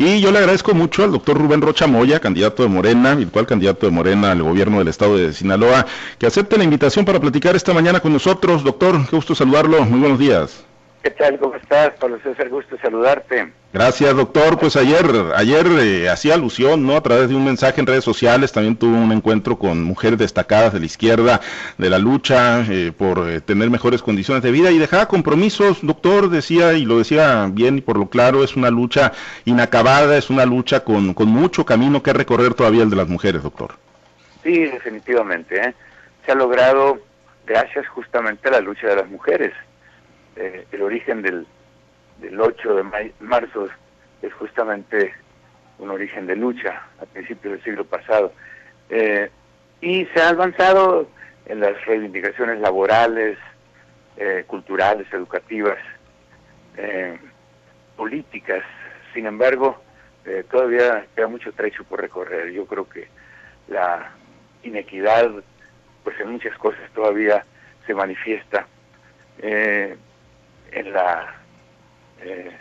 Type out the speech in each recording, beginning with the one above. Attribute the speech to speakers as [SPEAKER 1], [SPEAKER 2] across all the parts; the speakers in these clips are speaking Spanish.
[SPEAKER 1] Y yo le agradezco mucho al doctor Rubén Rocha Moya, candidato de Morena, virtual candidato de Morena al gobierno del estado de Sinaloa, que acepte la invitación para platicar esta mañana con nosotros. Doctor, qué gusto saludarlo. Muy buenos días.
[SPEAKER 2] ¿Qué tal? ¿Cómo estás? Pablo César, gusto saludarte.
[SPEAKER 1] Gracias, doctor. Pues ayer, ayer eh, hacía alusión, ¿no? A través de un mensaje en redes sociales, también tuvo un encuentro con mujeres destacadas de la izquierda de la lucha eh, por eh, tener mejores condiciones de vida y dejaba compromisos, doctor, decía, y lo decía bien y por lo claro, es una lucha inacabada, es una lucha con, con mucho camino que recorrer todavía el de las mujeres, doctor.
[SPEAKER 2] Sí, definitivamente. Se ha logrado gracias justamente a la lucha de las mujeres eh, el origen del, del 8 de marzo es justamente un origen de lucha a principios del siglo pasado. Eh, y se ha avanzado en las reivindicaciones laborales, eh, culturales, educativas, políticas. Sin embargo, todavía queda mucho trecho por recorrer. Yo creo que la inequidad, pues en muchas cosas todavía se manifiesta. Eh, en la eh,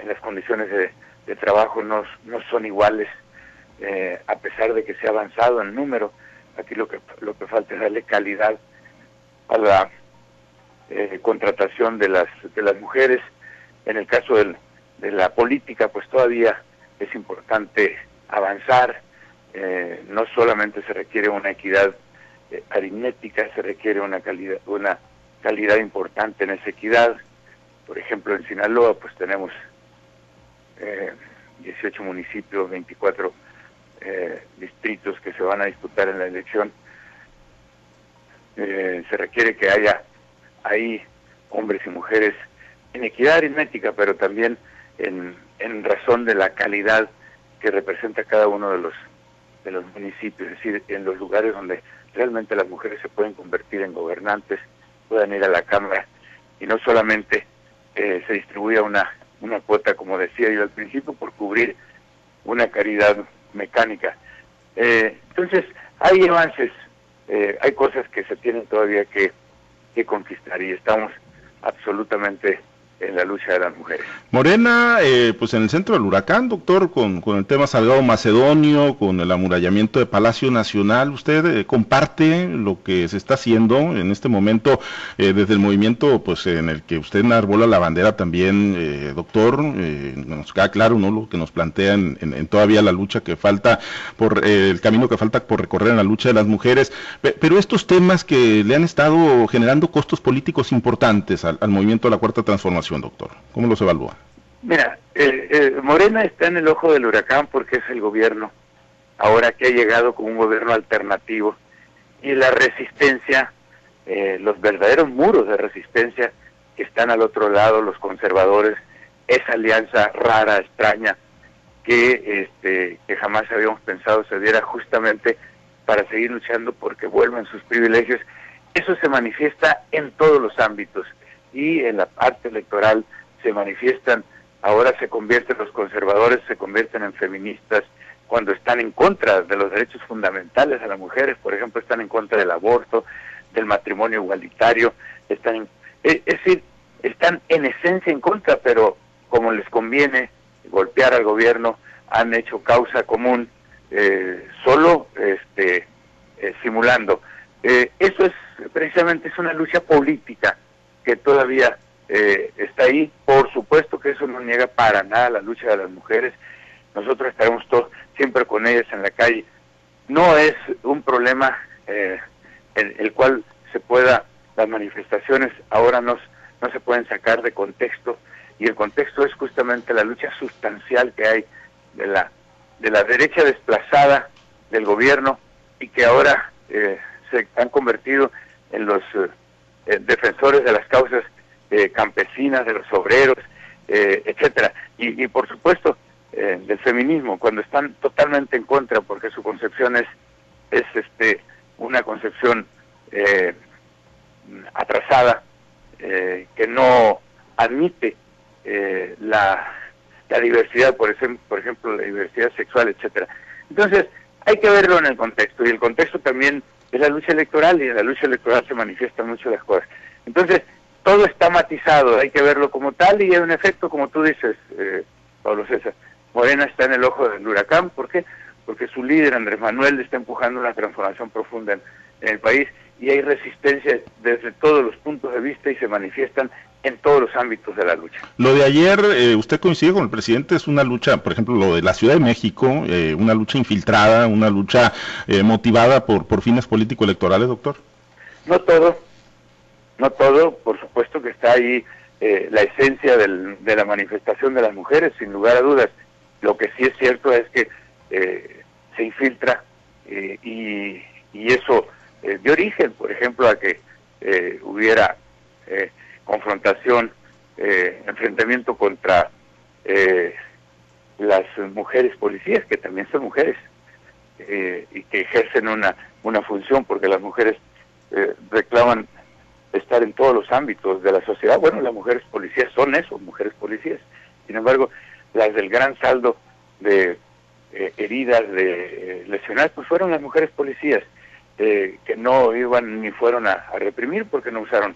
[SPEAKER 2] en las condiciones de, trabajo no, no, son iguales eh, a pesar de que se ha avanzado en número. Aquí lo que lo que falta es darle calidad a la eh, contratación de las de las mujeres. En el caso del, de la política pues todavía es importante avanzar. No solamente se requiere una equidad aritmética se requiere una calidad una calidad importante en esa equidad. Por ejemplo, en Sinaloa, pues tenemos eh, 18 municipios, 24 eh, distritos que se van a disputar en la elección. Eh, se requiere que haya ahí hombres y mujeres en equidad aritmética, pero también en, en razón de la calidad que representa cada uno de los de los municipios, es decir, en los lugares donde realmente las mujeres se pueden convertir en gobernantes, puedan ir a la Cámara y no solamente eh, se distribuya una, una cuota, como decía yo al principio, por cubrir una caridad mecánica. Eh, entonces, hay avances, eh, hay cosas que se tienen todavía que, que conquistar y estamos absolutamente en la lucha de las mujeres.
[SPEAKER 1] Morena, eh, pues en el centro del huracán, doctor, con, con, el tema Salgado Macedonio, con el amurallamiento de Palacio Nacional, ¿usted eh, comparte lo que se está haciendo en este momento eh, desde el movimiento pues en el que usted enarbola la bandera también, doctor? nos queda claro ¿no? lo que nos plantea en, todavía la lucha que falta, por el camino que falta por recorrer en la lucha de las mujeres, pero estos temas que le han estado generando costos políticos importantes al movimiento de la Cuarta Transformación, doctor? ¿Cómo los evalúa?
[SPEAKER 2] Mira, eh, eh, Morena está en el ojo del huracán porque es el gobierno, ahora que ha llegado con un gobierno alternativo, y la resistencia, eh, los verdaderos muros de resistencia que están al otro lado, los conservadores, esa alianza rara, extraña, que, este, que jamás habíamos pensado se diera justamente para seguir luchando porque vuelvan sus privilegios, eso se manifiesta en todos los ámbitos y en la parte electoral se manifiestan, ahora se convierten los conservadores, se convierten en feministas cuando están en contra de los derechos fundamentales a las mujeres, por ejemplo, están en contra del aborto, del matrimonio igualitario, están es, decir, están en esencia en contra, pero como les conviene golpear al gobierno, han hecho causa común eh, solo este, eh, simulando. Eh, eso es precisamente es una lucha política que todavía eh, está ahí. Por supuesto que eso no niega para nada la lucha de las mujeres. Nosotros estaremos todos siempre con ellas en la calle. No es un problema eh, el cual se pueda, las manifestaciones ahora no, no se pueden sacar de contexto y el contexto es justamente la lucha sustancial que hay de la, de la derecha desplazada del gobierno y que ahora eh, se han convertido en los eh, defensores de las causas eh, campesinas, de los obreros, eh, etcétera, y, por supuesto del feminismo cuando están totalmente en contra porque su concepción es es este una concepción atrasada que no admite la, la diversidad, por ejemplo, por ejemplo, la diversidad sexual, etcétera. Entonces, hay que verlo en el contexto, y el contexto también es la lucha electoral y en la lucha electoral se manifiestan mucho las cosas. Entonces, todo está matizado, hay que verlo como tal y en efecto, como tú dices, eh, Pablo César. Morena está en el ojo del huracán, ¿por qué? Porque su líder, Andrés Manuel, está empujando una transformación profunda en, el país y hay resistencia desde todos los puntos de vista y se manifiestan en todos los ámbitos de la lucha.
[SPEAKER 1] Lo de ayer, eh, usted coincide con el presidente, es una lucha, por ejemplo, lo de la Ciudad de México, eh, una lucha infiltrada, una lucha eh, motivada por, por fines político-electorales, doctor.
[SPEAKER 2] No todo, no todo, por supuesto que está ahí la esencia de la manifestación de las mujeres, sin lugar a dudas. Lo que sí es cierto es que se infiltra y, y, eso dio origen, por ejemplo, a que hubiera confrontación, eh, enfrentamiento contra eh, las mujeres policías, que también son mujeres, eh, y que ejercen una, una función, porque las mujeres reclaman estar en todos los ámbitos de la sociedad. Bueno, las mujeres policías son eso, mujeres policías. Sin embargo, las del gran saldo de heridas, de lesionadas, pues fueron las mujeres policías, que no iban ni fueron a, reprimir porque no usaron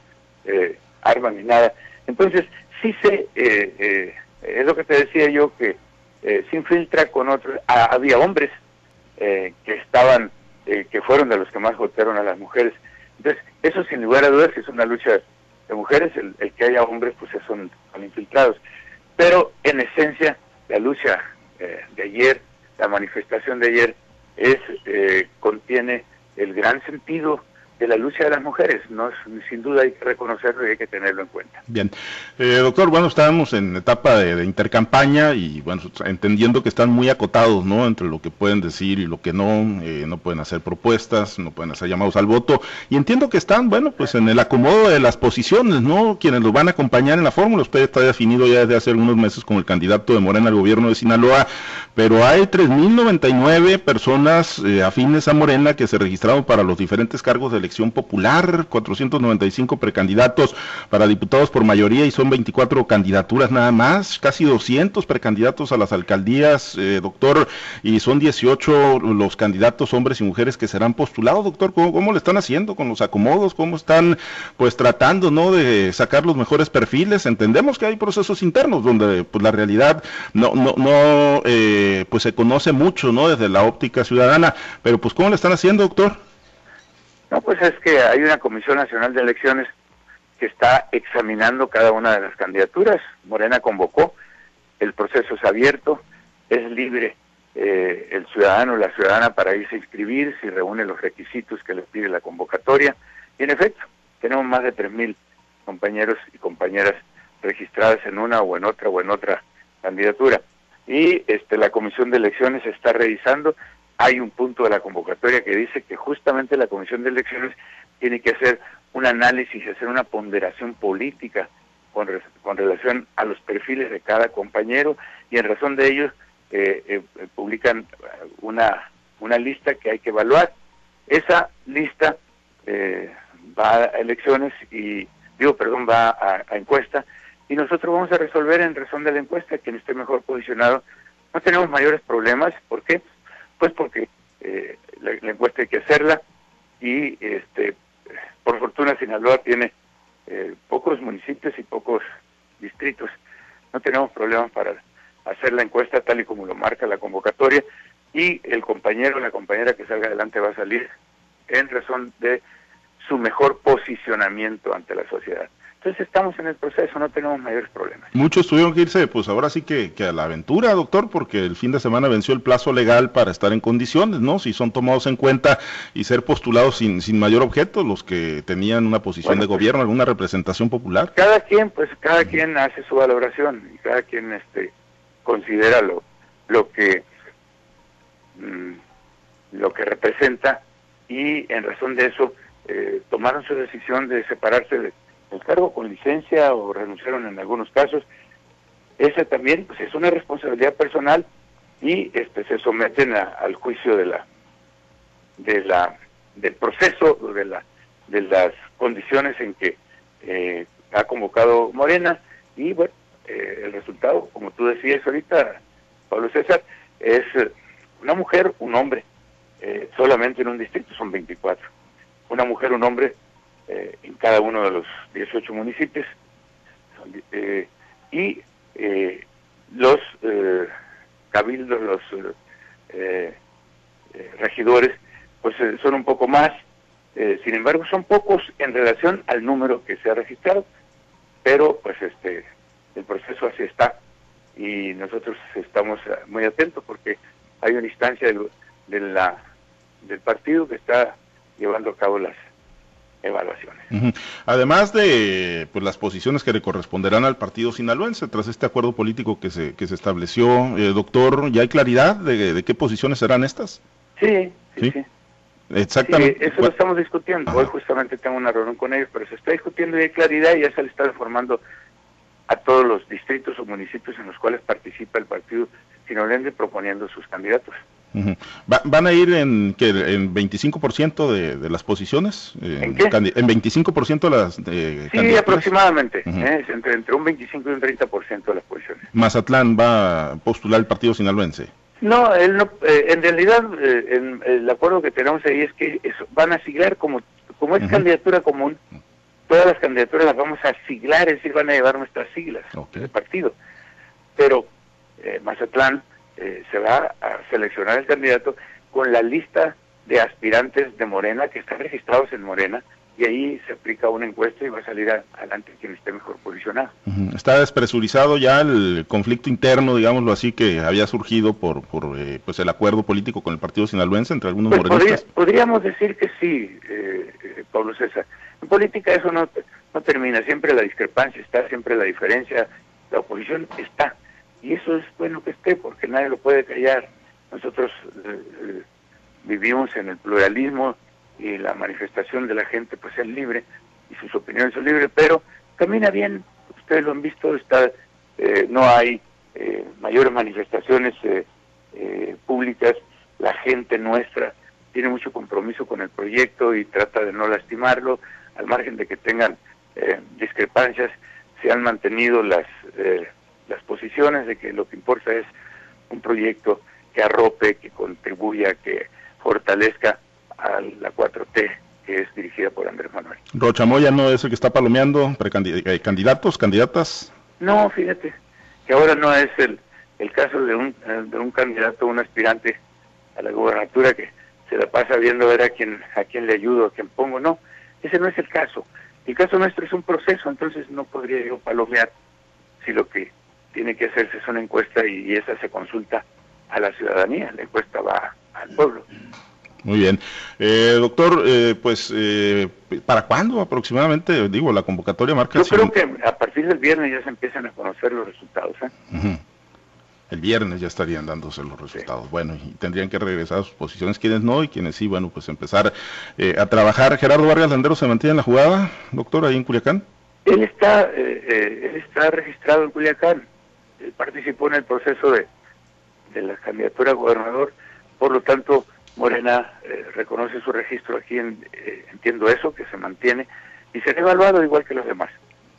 [SPEAKER 2] armas ni nada. Entonces, sí se, eh, eh, es lo que te decía yo, que eh, se infiltra con otros, había hombres que estaban, que fueron de los que más golpearon a las mujeres. Entonces, eso sin lugar a dudas es una lucha de mujeres, el, que haya hombres pues son, son infiltrados. Pero en esencia, la lucha de ayer, la manifestación de ayer, es contiene el gran sentido de la lucha de las mujeres. No sin duda hay que reconocerlo y hay que tenerlo en cuenta.
[SPEAKER 1] Bien, eh, doctor, bueno, estábamos en etapa de, intercampaña y bueno, entendiendo que están muy acotados, ¿no? Entre lo que pueden decir y lo que no, eh, no pueden hacer propuestas, no pueden hacer llamados al voto y entiendo que están, bueno, pues en el acomodo de las posiciones, ¿no? Quienes los van a acompañar en la fórmula. Usted está definido ya desde hace algunos meses como el candidato de Morena al gobierno de Sinaloa, pero hay 3.099 personas eh, afines a Morena que se registraron para los diferentes cargos de elección popular, 495 precandidatos para diputados por mayoría y son 24 candidaturas nada más, casi 200 precandidatos a las alcaldías, eh, doctor, y son 18 los candidatos hombres y mujeres que serán postulados, doctor, ¿cómo, ¿cómo, le están haciendo con los acomodos? ¿Cómo están pues tratando, no, de sacar los mejores perfiles? Entendemos que hay procesos internos donde pues la realidad no, no, no eh, pues se conoce mucho, ¿no? Desde la óptica ciudadana, pero pues ¿cómo le están haciendo, doctor?
[SPEAKER 2] No, pues es que hay una Comisión Nacional de Elecciones que está examinando cada una de las candidaturas. Morena convocó, el proceso es abierto, es libre eh, el ciudadano o la ciudadana para irse a inscribir si reúne los requisitos que les pide la convocatoria. Y en efecto, tenemos más de 3.000 compañeros y compañeras registradas en una o en otra o en otra candidatura. Y este, la Comisión de Elecciones está revisando hay un punto de la convocatoria que dice que justamente la Comisión de Elecciones tiene que hacer un análisis, hacer una ponderación política con, con relación a los perfiles de cada compañero y en razón de ello eh, eh, publican una, una lista que hay que evaluar. Esa lista eh, va a elecciones y, digo, perdón, va a, a encuesta y nosotros vamos a resolver en razón de la encuesta quien esté mejor posicionado. No tenemos mayores problemas, ¿por qué? Pues porque eh, la, encuesta hay que hacerla y este por fortuna Sinaloa tiene eh, pocos municipios y pocos distritos. No tenemos problemas para hacer la encuesta tal y como lo marca la convocatoria y el compañero o la compañera que salga adelante va a salir en razón de su mejor posicionamiento ante la sociedad. Entonces estamos en el proceso, no tenemos mayores problemas.
[SPEAKER 1] Muchos tuvieron que irse, pues ahora sí que, a la aventura, doctor, porque el fin de semana venció el plazo legal para estar en condiciones, ¿no? Si son tomados en cuenta y ser postulados sin, sin mayor objeto, los que tenían una posición de pues, gobierno, alguna representación popular.
[SPEAKER 2] Cada quien, pues cada quien hace su valoración y cada quien este, considera lo, lo que mm, lo que representa y en razón de eso eh, tomaron su decisión de separarse de el cargo con licencia o renunciaron en algunos casos. Esa también pues, es una responsabilidad personal y este se someten al juicio de la de la del proceso de la de las condiciones en que eh, ha convocado Morena y bueno eh, el resultado como tú decías ahorita Pablo César es eh, una mujer un hombre solamente en un distrito son 24 una mujer un hombre eh, en cada uno de los 18 municipios. Eh, y eh, los cabildos, los regidores, pues son un poco más. sin embargo, son pocos en relación al número que se ha registrado, pero pues este el proceso así está y nosotros estamos muy atentos porque hay una instancia del, de la, del partido que está llevando a cabo las evaluaciones.
[SPEAKER 1] Además de pues, las posiciones que le corresponderán al partido sinaloense tras este acuerdo político que se, que se estableció, eh, doctor, ¿ya hay claridad de, qué posiciones serán estas?
[SPEAKER 2] Sí, sí, sí.
[SPEAKER 1] Exactamente.
[SPEAKER 2] eso lo estamos discutiendo. Hoy justamente tengo una reunión con ellos, pero se está discutiendo y hay claridad y ya se le está informando a todos los distritos o municipios en los cuales participa el partido sinaloense proponiendo sus candidatos.
[SPEAKER 1] ¿Van a ir en, que, en 25% de, de las posiciones?
[SPEAKER 2] Eh, ¿En qué?
[SPEAKER 1] En 25% de las eh,
[SPEAKER 2] Sí, aproximadamente, ¿eh? entre, entre un 25 y un 30% de las posiciones.
[SPEAKER 1] ¿Mazatlán va a postular el partido sinaloense?
[SPEAKER 2] No, él no en realidad en, el acuerdo que tenemos ahí es que van a siglar como, como es candidatura común, todas las candidaturas las vamos a siglar, es decir, van a llevar nuestras siglas del partido. Pero Mazatlán eh, se va a seleccionar el candidato con la lista de aspirantes de Morena que están registrados en Morena y ahí se aplica una encuesta y va a salir adelante quien esté mejor posicionado.
[SPEAKER 1] Está despresurizado ya el conflicto interno, digámoslo así, que había surgido por, por eh, pues el acuerdo político con el partido sinaloense entre algunos pues morenistas.
[SPEAKER 2] podríamos decir que sí, eh, Pablo César. En política eso no, no termina, siempre la discrepancia está, siempre la diferencia, la oposición está y eso es bueno que esté porque nadie lo puede callar. Nosotros eh, eh, vivimos en el pluralismo y la manifestación de la gente pues es libre y sus opiniones son libres, pero camina bien, ustedes lo han visto, está eh, no hay mayores manifestaciones públicas, la gente nuestra tiene mucho compromiso con el proyecto y trata de no lastimarlo, al margen de que tengan discrepancias, se han mantenido las las posiciones de que lo que importa es un proyecto que arrope, que contribuya, que fortalezca a la 4T que es dirigida por Andrés Manuel.
[SPEAKER 1] ¿Rochamoya no es el que está palomeando eh, candidatos, candidatas?
[SPEAKER 2] No, fíjate, que ahora no es el, el caso de un, de un candidato, un aspirante a la gubernatura que se la pasa viendo a ver a quién, a quién le ayudo, a quién pongo, no, ese no es el caso. El caso nuestro es un proceso, entonces no podría yo palomear si lo que tiene que hacerse una encuesta y, esa se consulta a la ciudadanía, la encuesta va al pueblo.
[SPEAKER 1] Muy bien. Eh, doctor, eh, pues, eh, ¿para cuándo aproximadamente? Digo, la convocatoria marca...
[SPEAKER 2] Yo creo que a partir del viernes ya se empiezan a conocer los resultados.
[SPEAKER 1] El viernes ya estarían dándose los resultados. Bueno, y tendrían que regresar a sus posiciones, quienes no, y quienes sí, bueno, pues empezar a trabajar. Gerardo Vargas Landero se mantiene en la jugada, doctor, ahí en Culiacán.
[SPEAKER 2] Él está, él está registrado en Culiacán participó en el proceso de, de la candidatura a gobernador, por lo tanto Morena eh, reconoce su registro aquí, en, eh, entiendo eso, que se mantiene y será evaluado igual que los demás.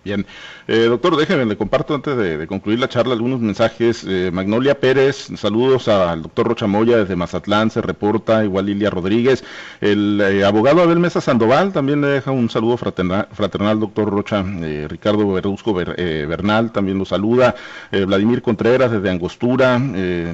[SPEAKER 1] Bien, eh, doctor, déjeme, le comparto antes de, concluir la charla algunos mensajes. Eh, Magnolia Pérez, saludos al doctor Rochamoya desde Mazatlán, se reporta, igual Lilia Rodríguez. El eh, abogado Abel Mesa Sandoval también le deja un saludo fraternal, doctor Rocha. Ricardo Berrusco Bernal también lo saluda. Vladimir Contreras desde Angostura,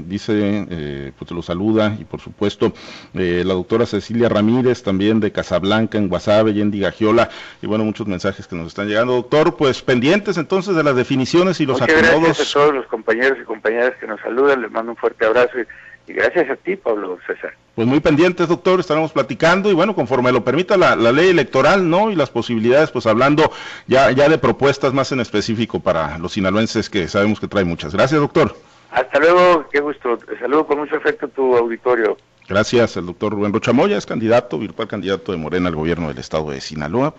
[SPEAKER 1] dice, pues lo saluda. Y por supuesto, la doctora Cecilia Ramírez también de Casablanca, en Guasave, y en Digagiola. Y bueno, muchos mensajes que nos están llegando. Doctor, pues pendientes entonces de las definiciones y los
[SPEAKER 2] Muchas Gracias a todos los compañeros y compañeras que nos saludan, les mando un fuerte abrazo y, gracias a ti, Pablo César.
[SPEAKER 1] Pues muy pendientes, doctor, estaremos platicando y bueno, conforme lo permita la, ley electoral, ¿no? Y las posibilidades, pues hablando ya, ya de propuestas más en específico para los sinaloenses que sabemos que trae muchas. Gracias, doctor.
[SPEAKER 2] Hasta luego, qué gusto. Te saludo con mucho afecto a tu auditorio.
[SPEAKER 1] Gracias, el doctor Rubén Rochamoya es candidato, virtual candidato de Morena al gobierno del estado de Sinaloa.